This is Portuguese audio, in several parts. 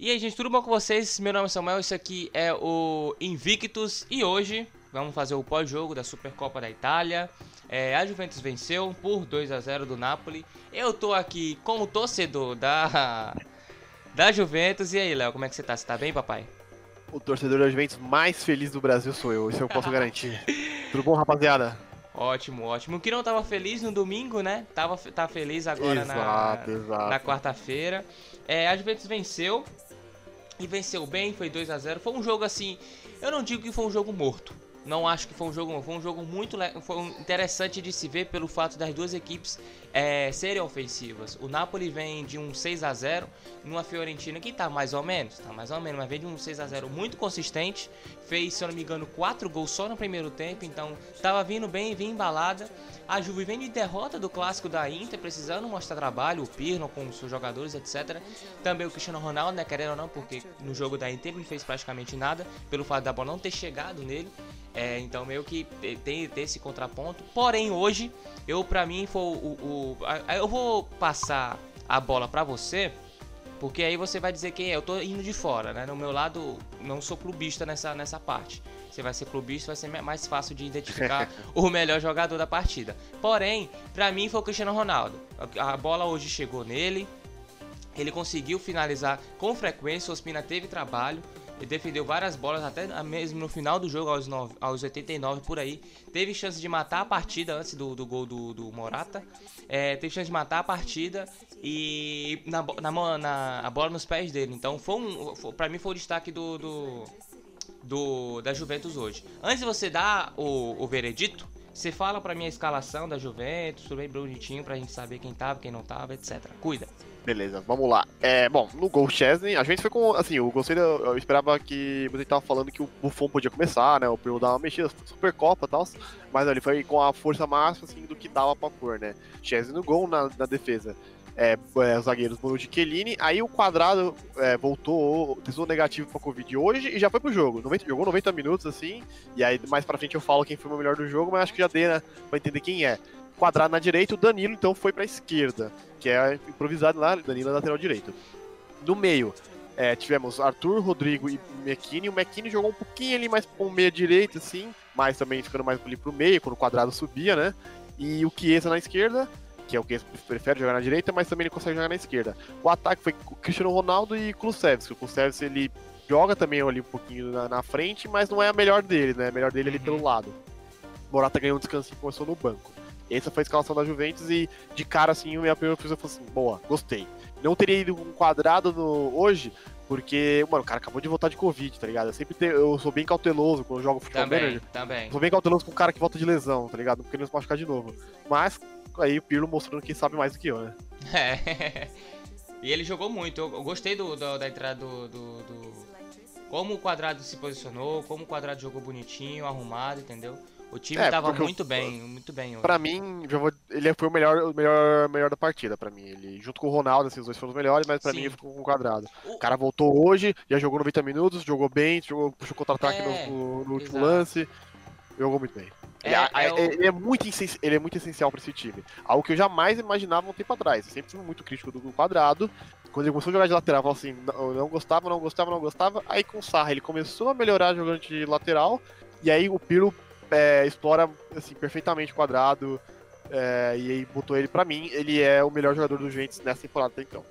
E aí, gente, tudo bom com vocês? Meu nome é Samuel, esse aqui é o Invictus e hoje vamos fazer o pós-jogo da Supercopa da Itália. É, a Juventus venceu por 2 a 0 do Napoli. Eu tô aqui como torcedor da da Juventus. E aí, Léo, como é que você tá? Você tá bem, papai? O torcedor da Juventus mais feliz do Brasil sou eu, isso eu posso garantir. Tudo bom, rapaziada? Ótimo, ótimo. O que não tava feliz no domingo, né? Tava, tá feliz agora exato, na, exato. na quarta-feira. É, a Juventus venceu e venceu bem, foi 2 a 0 Foi um jogo assim, eu não digo que foi um jogo morto. Não acho que foi um jogo, foi um jogo muito foi interessante de se ver pelo fato das duas equipes é, serem ofensivas. O Napoli vem de um 6 a 0 numa Fiorentina que tá mais ou menos, tá mais ou menos, mas vem de um 6 a 0 muito consistente. Fez, se eu não me engano, quatro gols só no primeiro tempo, então tava vindo bem, vinha embalada. A Juve vem de derrota do clássico da Inter, precisando mostrar trabalho, o Pirlo com os seus jogadores, etc. Também o Cristiano Ronaldo, né, querendo ou não, porque no jogo da Inter ele não fez praticamente nada, pelo fato da bola não ter chegado nele. É, então meio que tem, tem esse contraponto. Porém, hoje, eu para mim foi o, o, o, Eu vou passar a bola para você. Porque aí você vai dizer quem é. Eu tô indo de fora, né? No meu lado, não sou clubista nessa, nessa parte. Você vai ser clubista, vai ser mais fácil de identificar o melhor jogador da partida. Porém, para mim foi o Cristiano Ronaldo. A bola hoje chegou nele. Ele conseguiu finalizar com frequência. O Ospina teve trabalho. Ele defendeu várias bolas, até mesmo no final do jogo, aos, 9, aos 89 por aí. Teve chance de matar a partida antes do, do gol do, do Morata. É, teve chance de matar a partida e na, na, na, a bola nos pés dele. Então, foi um, foi, pra mim, foi o destaque do, do do, da Juventus hoje. Antes de você dar o, o veredito, você fala pra mim a escalação da Juventus, tudo bem bonitinho pra gente saber quem tava, quem não tava, etc. Cuida. Beleza, vamos lá. É, bom, no gol Chesney, a gente foi com, assim, eu gostei, eu, esperava que você tava falando que o Buffon podia começar, né, o Pirlo dar uma mexida, Supercopa e tal, mas ele foi com a força máxima, assim, do que dava pra pôr, né. Chesney no gol, na, na defesa é, é, os zagueiros Bonucci e Chiellini. Aí o quadrado é, voltou, testou negativo pra Covid hoje e já foi pro jogo. 90, jogou 90 minutos assim. E aí mais pra frente eu falo quem foi o melhor do jogo, mas acho que já dei, né? Pra entender quem é. Quadrado na direita, o Danilo então foi pra esquerda, que é improvisado lá, Danilo é lateral direito. No meio, é, tivemos Arthur, Rodrigo e McKinney. O McKinney jogou um pouquinho ali mais com meia direita, assim, mas também ficando mais ali pro meio, quando o quadrado subia, né? E o Chiesa na esquerda que é o que prefere jogar na direita, mas também ele consegue jogar na esquerda. O ataque foi Cristiano Ronaldo e Kulusevski. O Kulusevski ele joga também ali um pouquinho na, na, frente, mas não é a melhor dele, né? A melhor dele é ali pelo lado. Morata ganhou um descanso e começou no banco. Essa foi a escalação da Juventus e de cara assim, a minha primeira impressão foi assim, boa, gostei. Não teria ido um quadrado no, hoje, porque, mano, o cara acabou de voltar de Covid, tá ligado? Eu sempre te, eu sou bem cauteloso quando eu jogo futebol também, manager. Também. Sou bem cauteloso com o cara que volta de lesão, tá ligado? Porque ele não se machucar de novo. Mas aí o Pirlo mostrando que sabe mais do que eu, né? É. e ele jogou muito. Eu, gostei do, do, da entrada do, do, do, Como o quadrado se posicionou, como o quadrado jogou bonitinho, arrumado, entendeu? O time é, tava muito eu, bem, muito bem. Hoje. Pra mim, vou, ele foi o melhor, o melhor, melhor da partida, pra mim. Ele, junto com o Ronaldo, esses dois foram os melhores, mas pra Sim. mim ele ficou com o quadrado. O... o... cara voltou hoje, já jogou 90 minutos, jogou bem, jogou, puxou contra-ataque é, no, no, último lance. Jogou muito bem. É, ele, é, ele, é muito ele é muito essencial para esse time. Algo que eu jamais imaginava um tempo atrás. Eu sempre fui muito crítico do quadrado. Quando ele começou a jogar de lateral, eu assim, não, não gostava, não gostava, não gostava. Aí com o Sarra ele começou a melhorar jogando de lateral. E aí o Pirlo é, explora assim, perfeitamente o quadrado. É, e aí botou ele para mim. Ele é o melhor jogador do Juventus nessa temporada até então.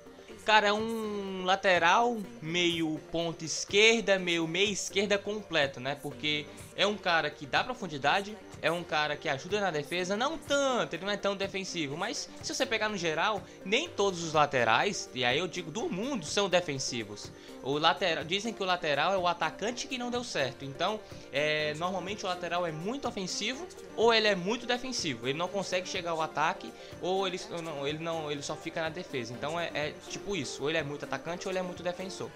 Cara, é um lateral meio ponta esquerda, meio meia esquerda completo, né? Porque é um cara que dá profundidade, é um cara que ajuda na defesa, não tanto, ele não é tão defensivo, mas se você pegar no geral, nem todos os laterais, e aí eu digo do mundo, são defensivos. O lateral, dizem que o lateral é o atacante que não deu certo. Então, é, normalmente o lateral é muito ofensivo ou ele é muito defensivo. Ele não consegue chegar ao ataque ou ele não, ele não, ele só fica na defesa. Então é, é tipo isso, ou ele é muito atacante ou ele é muito defensor.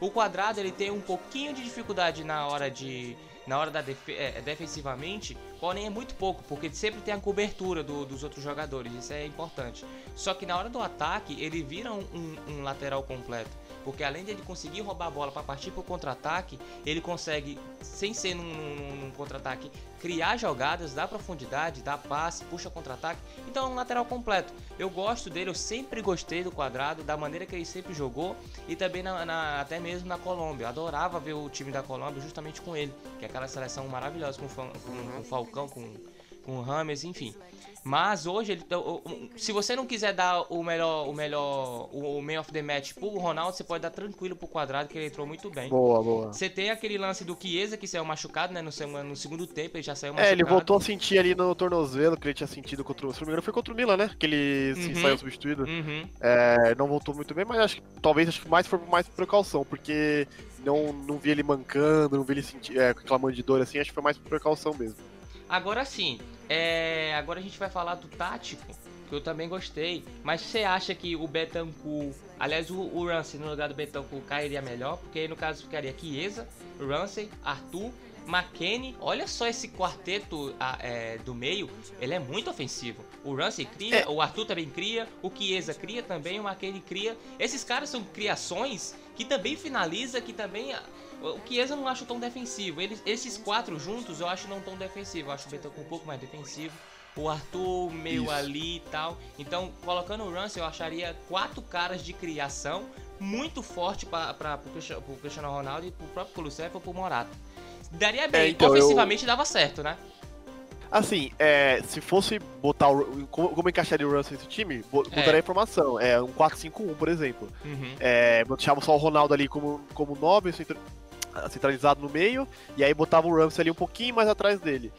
O quadrado ele tem um pouquinho de dificuldade na hora de na hora da def é, defensivamente, porém é muito pouco, porque sempre tem a cobertura do, dos outros jogadores, isso é importante. Só que na hora do ataque, ele vira um, um, um lateral completo. Porque além de ele conseguir roubar a bola para partir para o contra-ataque, ele consegue, sem ser num, num, num contra-ataque, criar jogadas, dar profundidade, dar passe, puxa contra-ataque. Então é um lateral completo. Eu gosto dele, eu sempre gostei do quadrado, da maneira que ele sempre jogou e também na, na, até mesmo na Colômbia. Eu adorava ver o time da Colômbia justamente com ele, que é aquela seleção maravilhosa com, com, com o Falcão, com, com Rames, enfim. Mas hoje, ele, tá, se você não quiser dar o melhor, o melhor, o man of the match pro Ronaldo, você pode dar tranquilo pro quadrado, que ele entrou muito bem. Boa, boa. Você tem aquele lance do Chiesa, que saiu machucado, né? No, no segundo tempo, ele já saiu machucado. É, ele voltou a sentir ali no tornozelo, que ele tinha sentido contra o. Se não me engano, foi contra o Milan, né? Que ele uhum. se saiu substituído. Uhum. É, não voltou muito bem, mas acho que talvez acho que mais foi mais precaução, porque não, não vi ele mancando, não vi ele sentir, é, reclamando de dor assim, acho que foi mais por precaução mesmo. Agora sim, é, agora a gente vai falar do tático, que eu também gostei. Mas você acha que o Betancourt, aliás, o, o Ramsey no lugar do Betancourt cairia melhor? Porque aí no caso ficaria Chiesa, Ramsey, Arthur, McKenny. Olha só esse quarteto é, do meio, ele é muito ofensivo. O Ramsey cria, é. o Arthur também cria, o Chiesa cria também, o McKenny cria. Esses caras são criações que também finaliza, que também o Chiesa eu não acho tão defensivo. Eles, esses quatro juntos eu acho não tão defensivo. Eu acho o Betancourt um pouco mais defensivo. O Arthur meio Isso. ali e tal. Então, colocando o Russell, eu acharia quatro caras de criação muito forte para o Cristiano Ronaldo e para o próprio Kulusevski ou para o Morata. Daria bem. É, então, Ofensivamente eu... dava certo, né? Assim, é, se fosse botar o. Como, como encaixaria o Russell nesse time? Botaria é. a informação. É um 4-5-1, por exemplo. Uhum. É, deixava só o Ronaldo ali como, como 9, centralizado no meio, e aí botava o Ramsey ali um pouquinho mais atrás dele.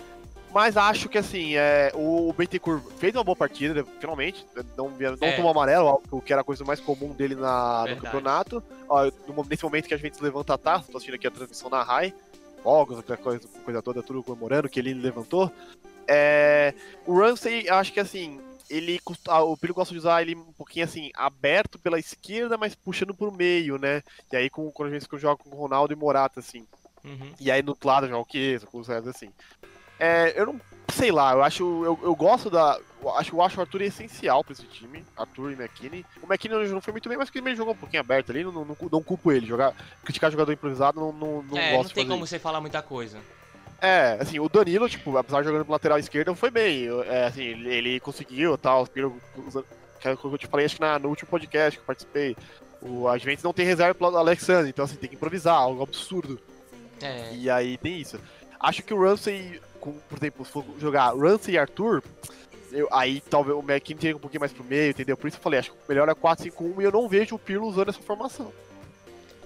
Mas acho que assim, é, o Bentecourt fez uma boa partida, finalmente. Não, não é. tomou amarelo, o que era a coisa mais comum dele na, no campeonato. Ó, nesse momento que a gente levanta a taça, tô assistindo aqui a transmissão na RAI, fogos, aquela coisa, coisa toda, tudo comemorando que ele levantou. É, o Ramsey, acho que assim, ele ah, o Piro gosta de usar ele um pouquinho assim, aberto pela esquerda, mas puxando pro meio, né? E aí com, quando a gente joga com o Ronaldo e Morata, assim. Uhum. E aí no outro lado joga o Chiesa, com os restos assim. É, eu não sei lá, eu acho. Eu, eu gosto da. Eu acho, eu acho o Arthur essencial pra esse time. Arthur e McKinney. O McKinney não foi muito bem, mas que ele jogou um pouquinho aberto ali. Não, não, não, não culpo ele. Jogar, criticar jogador improvisado não, não, não é, gosto não tem como você falar muita coisa. É, assim, o Danilo, tipo, apesar de jogando pro lateral esquerdo, foi bem. É, assim, ele, ele conseguiu tal. Que eu te falei, acho que na, no último podcast que eu participei. O, a Juventus não tem reserva pro Alexandre, então assim, tem que improvisar, algo absurdo. É. E aí tem isso. Acho que o Ramsey, com, por exemplo, se for jogar Ramsey e Arthur, eu, aí talvez o McKinney tenha um pouquinho mais pro meio, entendeu? Por isso eu falei, acho que o melhor é 4-5-1 e eu não vejo o Pirlo usando essa formação.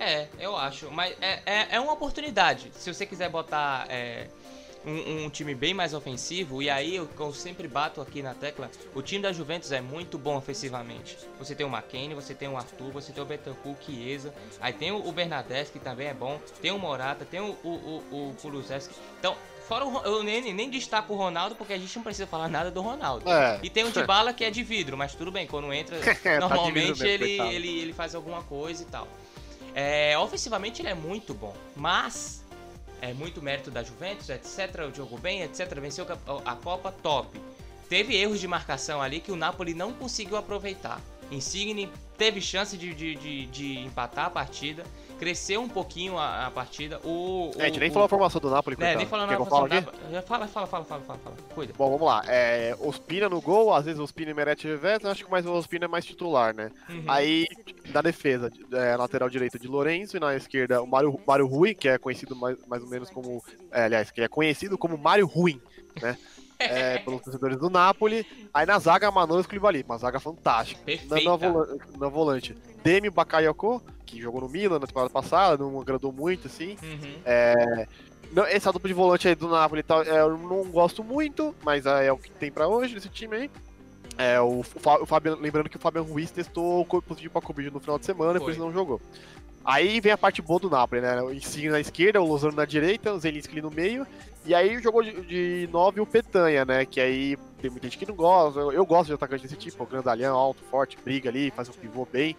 É, eu acho. Mas é, é, é uma oportunidade. Se você quiser botar é, um, um, time bem mais ofensivo, e aí eu, eu, sempre bato aqui na tecla, o time da Juventus é muito bom ofensivamente. Você tem o McKennie, você tem o Arthur, você tem o Betancourt, Chiesa, aí tem o, Bernadette, que também é bom, tem o Morata, tem o, o, o, o Kulusevski. Então, Fora o, eu nem, nem destaco o Ronaldo, porque a gente não precisa falar nada do Ronaldo. É. E tem o de bala que é de vidro, mas tudo bem, quando entra, tá normalmente tá ele, ele, ele faz alguma coisa e tal. É, ofensivamente ele é muito bom, mas é muito mérito da Juventus, etc. Jogou bem, etc. Venceu a Copa, top. Teve erros de marcação ali que o Napoli não conseguiu aproveitar. Insigne teve chance de, de, de, de empatar a partida, cresceu um pouquinho a, a partida. O, é, a gente nem o, falou a formação do Napoli, É, nem falou a formação do Napoli. Fala, fala, fala, fala, fala, fala. Cuida. Bom, vamos lá. É, Ospina no gol, às vezes Ospina e Meret Veves, acho que mais o Ospina é mais titular, né? Uhum. Aí, na defesa, é, lateral direito de Lorenzo e na esquerda o Mário, Mário Rui, que é conhecido mais, mais ou menos como. É, aliás, que é conhecido como Mário Ruim, né? é, pelos torcedores do Napoli. Aí na zaga, Manolas Koulibaly, uma zaga fantástica. Perfeita. Na, volante, na volante, Demi Bakayoko, que jogou no Milan na temporada passada, não agradou muito, assim. Uhum. É, não, essa dupla de volante aí do Napoli tal, é, eu não gosto muito, mas é, é o que tem pra hoje nesse time aí. É, o, o, Fábio, lembrando que o Fabian Ruiz testou positivo pra Covid no final de semana, e depois não jogou. Aí vem a parte boa do Napoli, né? O Insigne na esquerda, o Lozano na direita, o Zelinski ali no meio. E aí jogou de 9 o Petanha, né? Que aí tem muita gente que não gosta. Eu, eu gosto de atacante desse tipo, o grandalhão, alto, forte, briga ali, faz um pivô bem.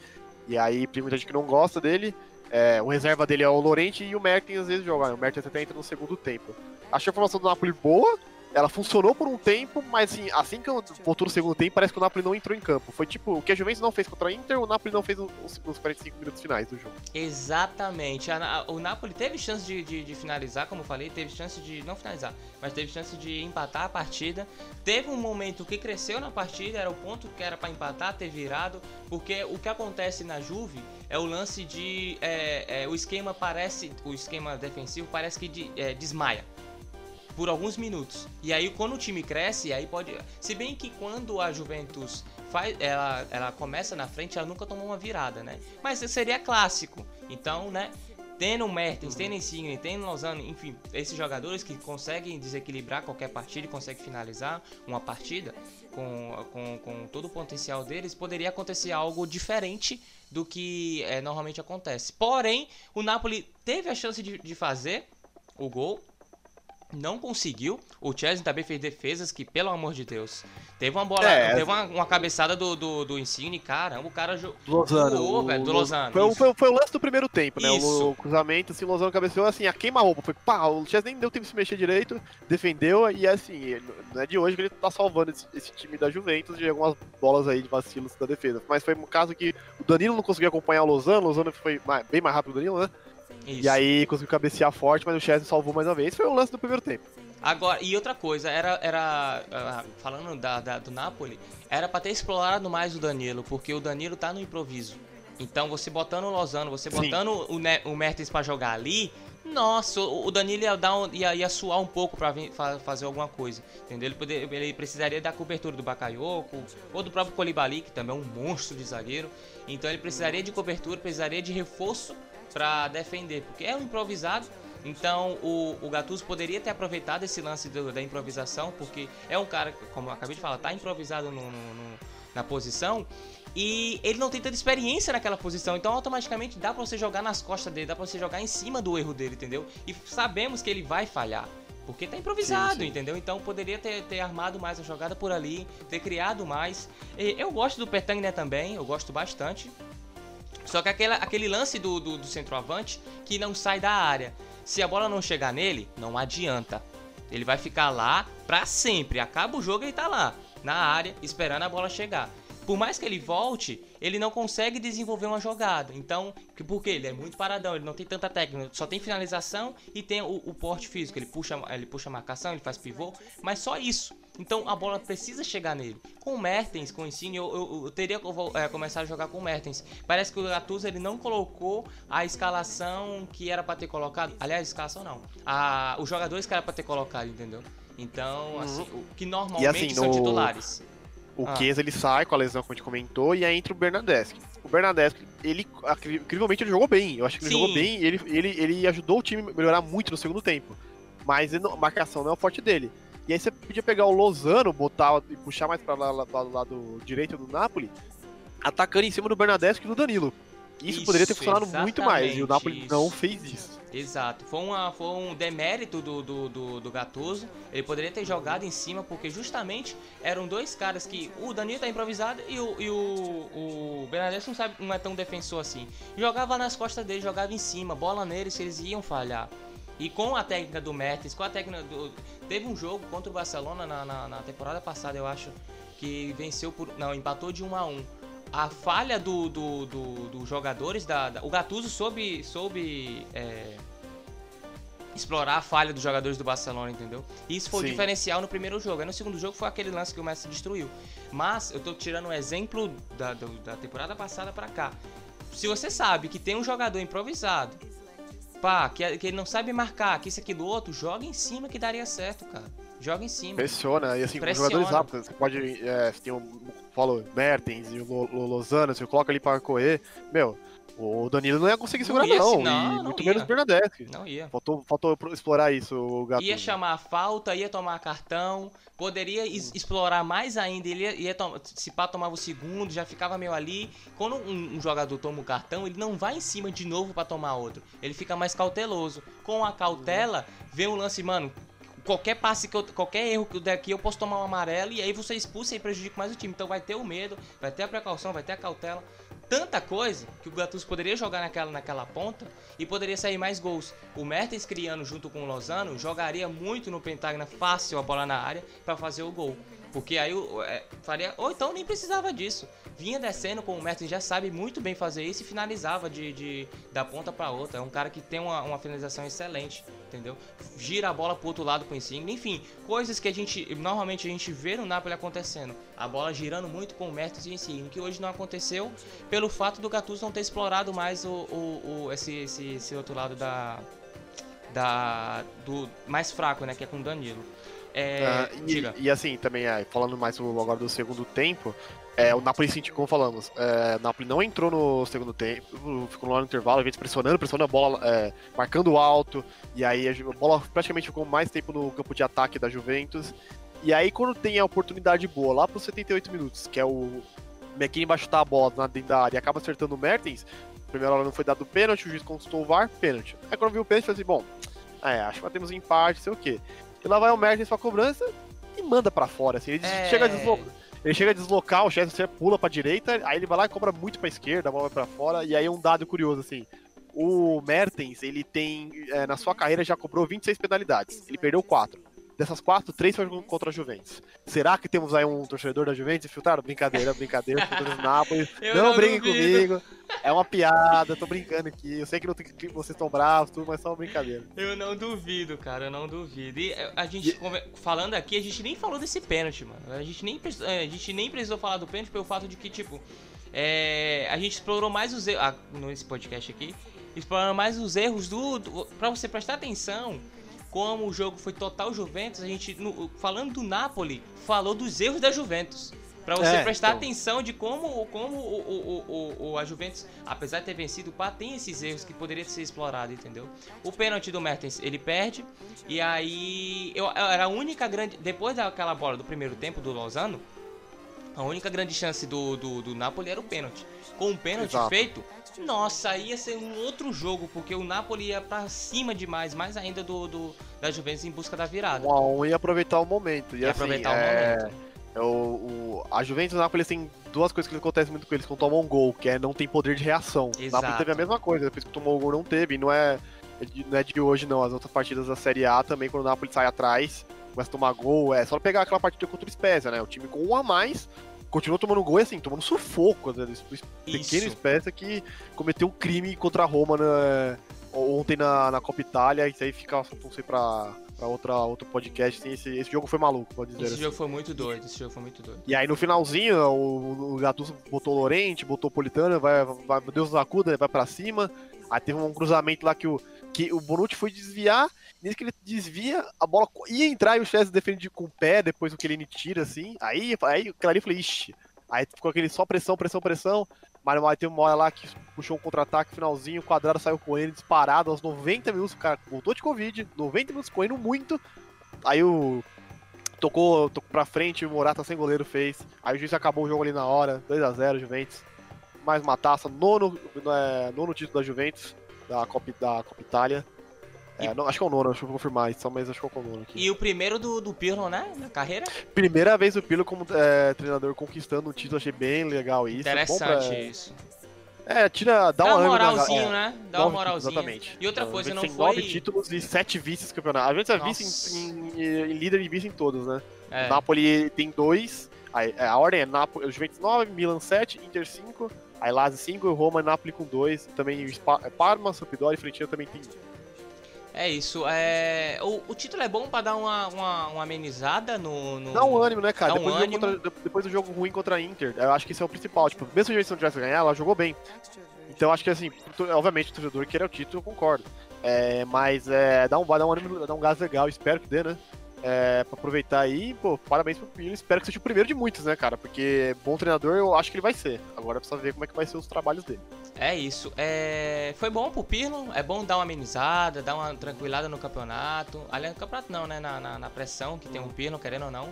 E aí tem muita gente que não gosta dele. É, o reserva dele é o Lorente e o Mertens às vezes joga. O Mertens até entra no segundo tempo. Achei a formação do Napoli boa, ela funcionou por um tempo, mas assim, assim que voltou no segundo tempo, parece que o Napoli não entrou em campo. Foi tipo, o que a Juventus não fez contra a Inter, o Napoli não fez nos, nos 45 minutos finais do jogo. Exatamente. A, a, o Napoli teve chance de, de, de, finalizar, como eu falei, teve chance de não finalizar, mas teve chance de empatar a partida. Teve um momento que cresceu na partida, era o ponto que era para empatar, ter virado, porque o que acontece na Juve é o lance de é, é, o esquema parece, o esquema defensivo parece que de, é, desmaia por alguns minutos. E aí quando o time cresce, aí pode. Se bem que quando a Juventus faz, ela, ela começa na frente, ela nunca tomou uma virada, né? Mas seria clássico. Então, né? Tendo o Mertens, tendo Insigne, tendo Lozano, enfim, esses jogadores que conseguem desequilibrar qualquer partida e conseguem finalizar uma partida com, com, com todo o potencial deles, poderia acontecer algo diferente do que é, normalmente acontece. Porém, o Napoli teve a chance de, de fazer o gol, não conseguiu. O Chelsea também fez defesas que, pelo amor de Deus, teve uma bola, é, teve uma, uma, cabeçada do, do, do Insigne, caramba, o cara jogou. Lozano, velho, do Lozano. Foi, foi, foi, o lance do primeiro tempo, né? Isso. O, cruzamento, assim, o Lozano cabeceou, assim, a queima-roupa. Foi pá, o Chelsea nem deu tempo de se mexer direito, defendeu, e assim, não é de hoje que ele tá salvando esse, esse time da Juventus de algumas bolas aí de vacilos da defesa. Mas foi um caso que o Danilo não conseguiu acompanhar o Lozano, o Lozano foi mais, bem mais rápido que o Danilo, né? Isso. E aí conseguiu cabecear forte, mas o Chelsea salvou mais uma vez. Foi o lance do primeiro tempo. Agora, e outra coisa, era, era uh, falando da, da, do Napoli, era para ter explorado mais o Danilo, porque o Danilo tá no improviso. Então, você botando o Lozano, você botando o, o Mertens para jogar ali, nossa, o Danilo ia, dar um, ia, ia suar um pouco para fazer alguma coisa, entendeu? Ele, poder, ele precisaria da cobertura do Bakayoko ou do próprio Colibali, que também é um monstro de zagueiro. Então, ele precisaria de cobertura, precisaria de reforço para defender, porque é um improvisado. Então o, o Gattuso poderia ter aproveitado esse lance do, da improvisação, porque é um cara, como eu acabei de falar, tá improvisado no, no, no, na posição e ele não tem tanta experiência naquela posição, então automaticamente dá para você jogar nas costas dele, dá para você jogar em cima do erro dele, entendeu? E sabemos que ele vai falhar. Porque tá improvisado, sim, sim. entendeu? Então poderia ter, ter, armado mais a jogada por ali, ter criado mais. E eu gosto do Pertangné também, eu gosto bastante. Só que aquele, aquele lance do, do, do centroavante que não sai da área. Se a bola não chegar nele, não adianta. Ele vai ficar lá pra sempre. Acaba o jogo e tá lá, na área, esperando a bola chegar. Por mais que ele volte, ele não consegue desenvolver uma jogada. Então, porque ele é muito paradão, ele não tem tanta técnica, só tem finalização e tem o, o porte físico. Ele puxa, ele puxa marcação, ele faz pivô, mas só isso. Então a bola precisa chegar nele. Com o Mertens, com o Insigne, eu, eu, eu teria que é, começar a jogar com o Mertens. Parece que o Gattuso ele não colocou a escalação que era para ter colocado. Aliás, escalação não. A, os jogadores que era para ter colocado, entendeu? Então, uhum. assim, o que normalmente assim, são no... titulares. O ah. Chiesa, ele sai com a lesão, como a gente comentou, e aí entra o Bernadeschi. O Bernadeschi, ele, incrivelmente, ele jogou bem. Eu acho que ele Sim. jogou bem ele, ele, ele ajudou o time a melhorar muito no segundo tempo. Mas a marcação não é o forte dele. E aí você podia pegar o Lozano, botar e puxar mais para lá, lá, do lado direito do Napoli, atacando em cima do Bernadeschi e do Danilo. Isso, isso poderia ter funcionado muito mais, e o Napoli isso. não fez isso. Exato, foi, uma, foi um demérito do, do, do, do Gattuso. Ele poderia ter jogado em cima, porque justamente eram dois caras que o Danilo tá improvisado e o, e o, o Bernadette não, sabe, não é tão defensor assim. Jogava nas costas dele, jogava em cima, bola neles, eles iam falhar. E com a técnica do Mertens, com a técnica do. Teve um jogo contra o Barcelona na, na, na temporada passada, eu acho, que venceu por. Não, empatou de 1 a 1 a falha dos do, do, do jogadores da, da, O Gattuso soube, soube é, explorar a falha dos jogadores do Barcelona, entendeu? Isso foi Sim. o diferencial no primeiro jogo. Aí no segundo jogo foi aquele lance que o Messi destruiu. Mas eu tô tirando um exemplo da, da temporada passada para cá. Se você sabe que tem um jogador improvisado, pá, que, que ele não sabe marcar, que isso aqui do outro, joga em cima que daria certo, cara. Joga em cima. Pressiona, e assim, Pressiona. com jogadores rápidos, você pode. É, você tem um falou Mertens e o Lozano, você coloca ali para correr, meu, o Danilo não ia conseguir segurar, não. Ia, não, e muito ia. menos o Bernadette. Não ia. Faltou, faltou explorar isso, o gato. Ia chamar a falta, ia tomar cartão, poderia hum. explorar mais ainda. Ele ia, ia se pá, tomava o segundo, já ficava meio ali. Quando um, um, jogador toma o cartão, ele não vai em cima de novo para tomar outro. Ele fica mais cauteloso. Com a cautela, vê um lance, mano, qualquer passe que eu, qualquer erro que eu der aqui, eu posso tomar um amarelo e aí você expulsa e prejudica mais o time. Então vai ter o medo, vai ter a precaução, vai ter a cautela. Tanta coisa que o Gattuso poderia jogar naquela, naquela ponta e poderia sair mais gols. O Mertens criando junto com o Lozano jogaria muito no pentágono fácil a bola na área para fazer o gol. Porque aí é, faria. Ou então nem precisava disso. Vinha descendo com o Mertens, já sabe muito bem fazer isso e finalizava de, de da ponta para outra. É um cara que tem uma, uma, finalização excelente, entendeu? Gira a bola pro outro lado com o Insigne. Enfim, coisas que a gente normalmente a gente vê no Napoli acontecendo. A bola girando muito com o Mertens e o Insigne, que hoje não aconteceu pelo fato do Gattuso não ter explorado mais o, o, o esse, esse, esse outro lado da, da do mais fraco, né, que é com o Danilo. É, uh, e, e, assim, também, é, falando mais agora do segundo tempo, é, o Napoli sentiu, como falamos, é, o Napoli não entrou no segundo tempo, ficou lá no intervalo, a gente pressionando, pressionando a bola, é, marcando alto, e aí a bola praticamente ficou mais tempo no campo de ataque da Juventus. E aí, quando tem a oportunidade boa, lá para os 78 minutos, que é o McKinney vai chutar a bola na dentro da área e acaba acertando o Mertens, primeira hora não foi dado pênalti, o juiz consultou o VAR, pênalti. Aí quando viu o pênalti, falou assim, bom, é, acho que batemos empate, sei o quê. E lá vai o Mertens pra cobrança e manda para fora, assim. Ele é... chega a deslocar. Ele chega a deslocar, o Chester pula pra direita, aí ele vai lá e cobra muito pra esquerda, a bola vai pra fora, e aí um dado curioso, assim. O Mertens, ele tem, é, na sua carreira, já cobrou 26 penalidades. Ele perdeu 4. Dessas quatro, três foram contra a Juventus. Será que temos aí um torcedor da Juventus infiltrado? Brincadeira, brincadeira. Nápoles. não, não brinque comigo. É uma piada, tô brincando aqui. Eu sei que, não tem, vocês estão bravos, tudo, mas é só uma brincadeira. Eu não duvido, cara, eu não duvido. E eh, a gente, e... falando aqui, a gente nem falou desse pênalti, mano. A gente nem, eh, a gente nem precisou falar do pênalti pelo fato de que, tipo, é, a gente explorou mais os erros. Ah, nesse podcast aqui. Explorando mais os erros do, do. Pra você prestar atenção como o jogo foi total Juventus, a gente, no, falando do Napoli, falou dos erros da Juventus. Para você é, prestar então... atenção de como, como o, o, o, a Juventus, apesar de ter vencido o Pá, tem esses erros que poderiam ser explorados, entendeu? O pênalti do Mertens, ele perde. E aí. Eu, era a única grande. Depois daquela bola do primeiro tempo do Lozano, a única grande chance do, do, do Napoli era o pênalti. Com o pênalti Exato. feito, nossa, ia ser um outro jogo, porque o Napoli ia pra cima demais, mais ainda do, do da Juventus em busca da virada. Um a um ia aproveitar o momento. E ia assim, aproveitar é... o momento. É o, o, a Juventus e o Napoli tem duas coisas que acontecem muito com eles quando tomam um gol, que é não tem poder de reação. Exato. O Napoli teve a mesma coisa, depois que tomou o gol não teve, não é, não é de hoje não, as outras partidas da Série A também, quando o Napoli sai atrás, começa a tomar gol, é só pegar aquela partida contra o Spezia, né, o time com um a mais, continuou tomando gol e assim, tomando sufoco. Né? Pequeno espécie que cometeu um crime contra a Roma na, ontem na, na Copa Itália. Isso aí fica, não sei, pra, pra outra, outro podcast. Assim, esse, esse jogo foi maluco, pode dizer Esse assim. jogo foi muito doido, esse jogo foi muito doido. E aí no finalzinho, o, o Gattuso botou o Lorente, botou o Politano, vai, vai, Deus acuda, vai pra cima. Aí teve um cruzamento lá que o, que o Bonucci foi desviar Nisso que ele desvia, a bola ia entrar e o Chelsea defende com o pé, depois o que ele tira, assim. Aí, aí ali eu falei, ixi. Aí ficou aquele só pressão, pressão, pressão. Mas aí tem uma hora lá que puxou um contra-ataque, finalzinho, o quadrado saiu ele disparado aos 90 minutos, o cara voltou de Covid, 90 minutos correndo muito. Aí o. Tocou, tocou pra frente, o Morata sem goleiro fez. Aí o juiz acabou o jogo ali na hora, 2x0 Juventus. Mais uma taça, nono, é, nono título da Juventus, da Copa, da Copa Itália. É, não, acho que é o nono, deixa eu confirmar isso, mas acho que é o nono aqui. E o primeiro do, do Pirlo, né? Na carreira? Primeira vez o Pirlo como é, treinador conquistando o título, achei bem legal isso. Interessante pra... isso. É, tira, dá, dá uma moralzinho, né? Dá uma moralzinho. Exatamente. E outra coisa, não foi... nove títulos e sete vices campeonato. A gente é vice em, em, em, líder e vice em todos, né? É. Napoli tem dois, a, é, a ordem é Napoli, Juventus 9, Milan 7, Inter 5, aí Lazio 5, Roma e Napoli com 2, também Parma, Sampdoria e Fiorentina também tem é isso. É... O, o título é bom pra dar uma, uma, uma amenizada no, no, Dá um ânimo, né, cara? Depois, um do ânimo. Contra, depois, do jogo ruim contra a Inter, eu acho que isso é o principal. Tipo, mesmo se a gente não tivesse ganhar, ela jogou bem. Então acho que assim, obviamente o torcedor querer o título, eu concordo. É, mas é, dá um, dar um ânimo, dá um gás legal, espero que dê, né? É, pra aproveitar aí, pô, parabéns pro Pirlo. Espero que seja o primeiro de muitos, né, cara? Porque bom treinador eu acho que ele vai ser. Agora precisa ver como é que vai ser os trabalhos dele. É isso. É... Foi bom pro Pirlo, é bom dar uma amenizada, dar uma tranquilada no campeonato. Aliás, no campeonato não, né? Na, na, na pressão que tem o Pirlo, querendo ou não.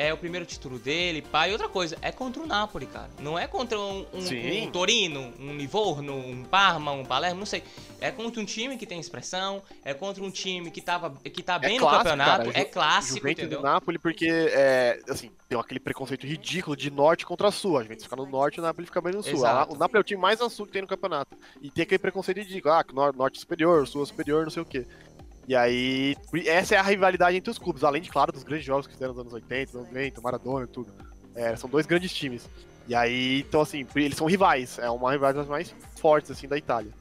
É o primeiro título dele, pai. E outra coisa, é contra o Napoli, cara. Não é contra um, um, um Torino, um Livorno, um Parma, um Palermo, não sei. É contra um time que tem expressão, é contra um time que, tava, que tá é bem é no clássico, campeonato, cara. é clássico, Juventus entendeu? do Napoli porque, é, assim, tem aquele preconceito ridículo de norte contra sul. A gente fica no norte e o Napoli fica bem no sul. Exato. O Napoli é o time mais a sul que tem no campeonato. E tem aquele preconceito ridículo, ah, norte superior, sul superior, não sei o quê. E aí, essa é a rivalidade entre os clubes, além de, claro, dos grandes jogos que fizeram nos anos 80, 90, Maradona e tudo. É, são dois grandes times. E aí, então assim, eles são rivais, é uma rivalidade mais fortes, assim, da Itália.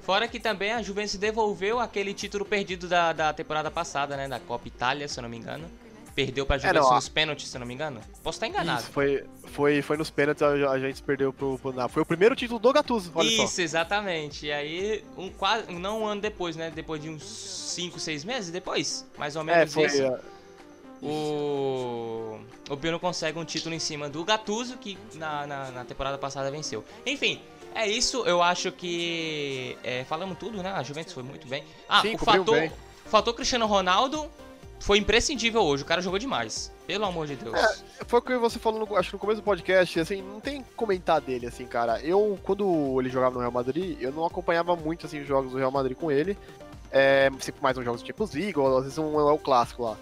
Fora que também a Juventus devolveu aquele título perdido da, da temporada passada, né, da Copa Itália, se eu não me engano. Perdeu pra é, Juventus é, nos pênaltis, se não me engano. Posso estar enganado. Isso, foi, foi, foi nos pênaltis, a, a gente perdeu pro, pro não, Foi o primeiro título do Gattuso, olha Isso, só. exatamente. E aí, um, quase, não um ano depois, né? Depois de uns 5, 6 meses depois, mais ou menos é, foi, isso. É... O, o Pino consegue um título em cima do Gattuso, que na, na, na temporada passada venceu. Enfim, é isso, eu acho que. É, falamos tudo, né? A Juventus foi muito bem. Ah, Sim, o fator, bem. fator Cristiano Ronaldo foi imprescindível hoje. O cara jogou demais. Pelo amor de Deus. É, foi o que você falou, no, acho que no começo do podcast, assim, não tem comentar dele, assim, cara. Eu, quando ele jogava no Real Madrid, eu não acompanhava muito, assim, os jogos do Real Madrid com ele. É, sempre mais uns jogos tipo Ziga, ou às vezes um é o clássico lá.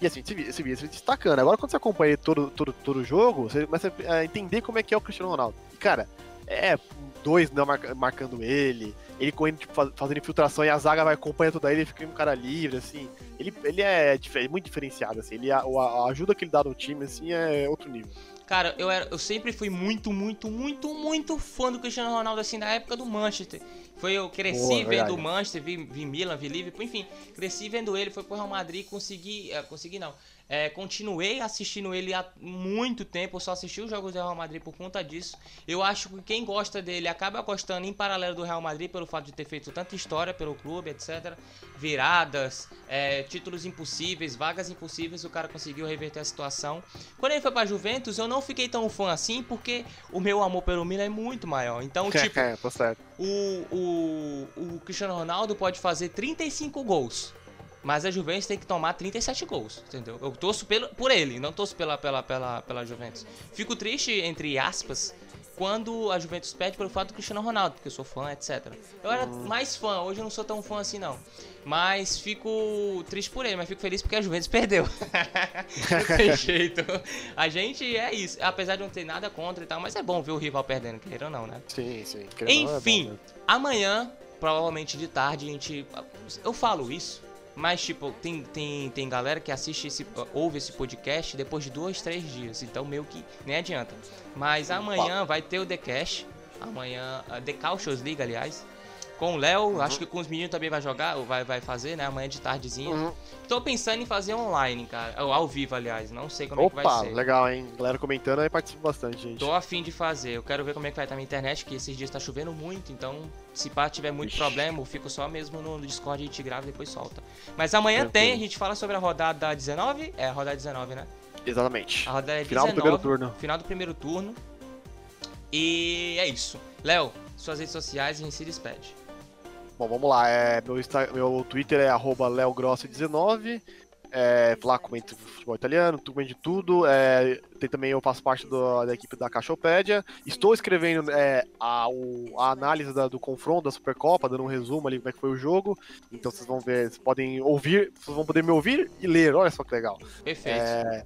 E assim, você via, você via se destacando. Agora, quando você acompanha todo, todo, todo o jogo, você começa a entender como é que é o Cristiano Ronaldo. E, cara, é dois não marcando ele, ele correndo, tipo, fazendo infiltração e a zaga vai acompanhando tudo aí, ele fica um cara livre, assim. Ele, ele é muito diferenciado, assim. Ele, a, a ajuda que ele dá no time, assim, é outro nível. Cara, eu, era, eu sempre fui muito, muito, muito, muito fã do Cristiano Ronaldo, assim, da época do Manchester. Foi, eu cresci Boa, vendo o Manchester, vi, vi Milan, vi Liverpool, enfim, cresci vendo ele, foi pro Real Madrid, consegui, uh, consegui não, é, continuei assistindo ele há muito tempo, eu só assisti os jogos do Real Madrid por conta disso. Eu acho que quem gosta dele acaba gostando em paralelo do Real Madrid pelo fato de ter feito tanta história pelo clube, etc. Viradas, é, títulos impossíveis, vagas impossíveis, o cara conseguiu reverter a situação. Quando ele foi pra Juventus, eu não fiquei tão fã assim, porque o meu amor pelo Milan é muito maior. Então, tipo, é, tá certo. O, o, o Cristiano Ronaldo pode fazer 35 gols mas a Juventus tem que tomar 37 gols, entendeu? Eu torço pelo, por ele, não torço pela, pela, pela, pela Juventus. Fico triste, entre aspas, quando a Juventus perde pelo fato do Cristiano Ronaldo, porque eu sou fã, etc. Eu era hum. mais fã, hoje eu não sou tão fã assim não. Mas fico triste por ele, mas fico feliz porque a Juventus perdeu. não tem jeito. A gente é isso, apesar de não ter nada contra e tal, mas é bom ver o rival perdendo, queira ou não, né? Sim, sim. Enfim, é bom, amanhã, provavelmente de tarde, a gente. Eu falo isso mas, tipo, tem, tem, tem galera que assiste esse. ouve esse podcast depois de dois, três dias. Então meio que nem adianta. Mas amanhã vai ter o The Cash. Amanhã. The Cautious League, aliás. Com o Léo, uhum. acho que com os meninos também vai jogar, ou vai, vai fazer, né? Amanhã de tardezinha. Uhum. Tô pensando em fazer online, cara. Ou ao vivo, aliás. Não sei como Opa, é que vai ser. legal, hein? Galera comentando aí participa bastante, gente. Tô afim de fazer. Eu quero ver como é que vai estar a minha internet, que esses dias tá chovendo muito, então se pá tiver muito Ixi. problema, eu fico só mesmo no Discord, a gente grava e depois solta. Mas amanhã Tranquilo. tem, a gente fala sobre a rodada 19. É, a rodada 19, né? Exatamente. A rodada é final 19, do primeiro turno. Final do primeiro turno. E é isso. Léo, suas redes sociais, a gente se despede. Bom, vamos lá. É, meu, Insta, meu Twitter é leogrossi19. É, lá comento futebol italiano, comento de tudo. É, tem também, eu faço parte do, da equipe da Cachopédia. Estou escrevendo é, a, o, a, análise da, do confronto da Supercopa, dando um resumo ali como é que foi o jogo. Então vocês vão ver, vocês podem ouvir, vocês vão poder me ouvir e ler. Olha só que legal. Perfeito. É,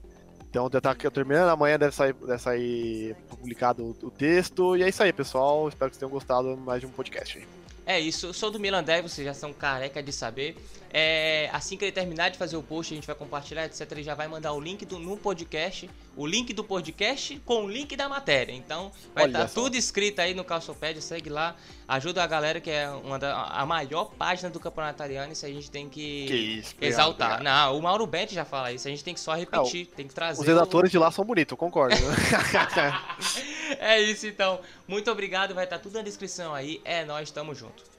então já tá terminando, amanhã deve sair, deve sair publicado o, o texto. E é isso aí, pessoal. Espero que vocês tenham gostado mais de um podcast aí. É isso, eu sou do Milandé, vocês já são careca de saber. É, assim que ele terminar de fazer o post, a gente vai compartilhar, etc. Ele já vai mandar o link do, no podcast, o link do podcast com o link da matéria. Então vai estar tá tudo escrito aí no Calçopédia, segue lá, ajuda a galera que é uma da, a maior página do campeonato italiano, isso a gente tem que, que isso, exaltar. Obrigado. Não, o Mauro Bente já fala isso, a gente tem que só repetir, Não, tem que trazer. Os redatores o... de lá são bonitos, eu concordo. é isso então. Muito obrigado, vai estar tá tudo na descrição aí. É nós, tamo junto.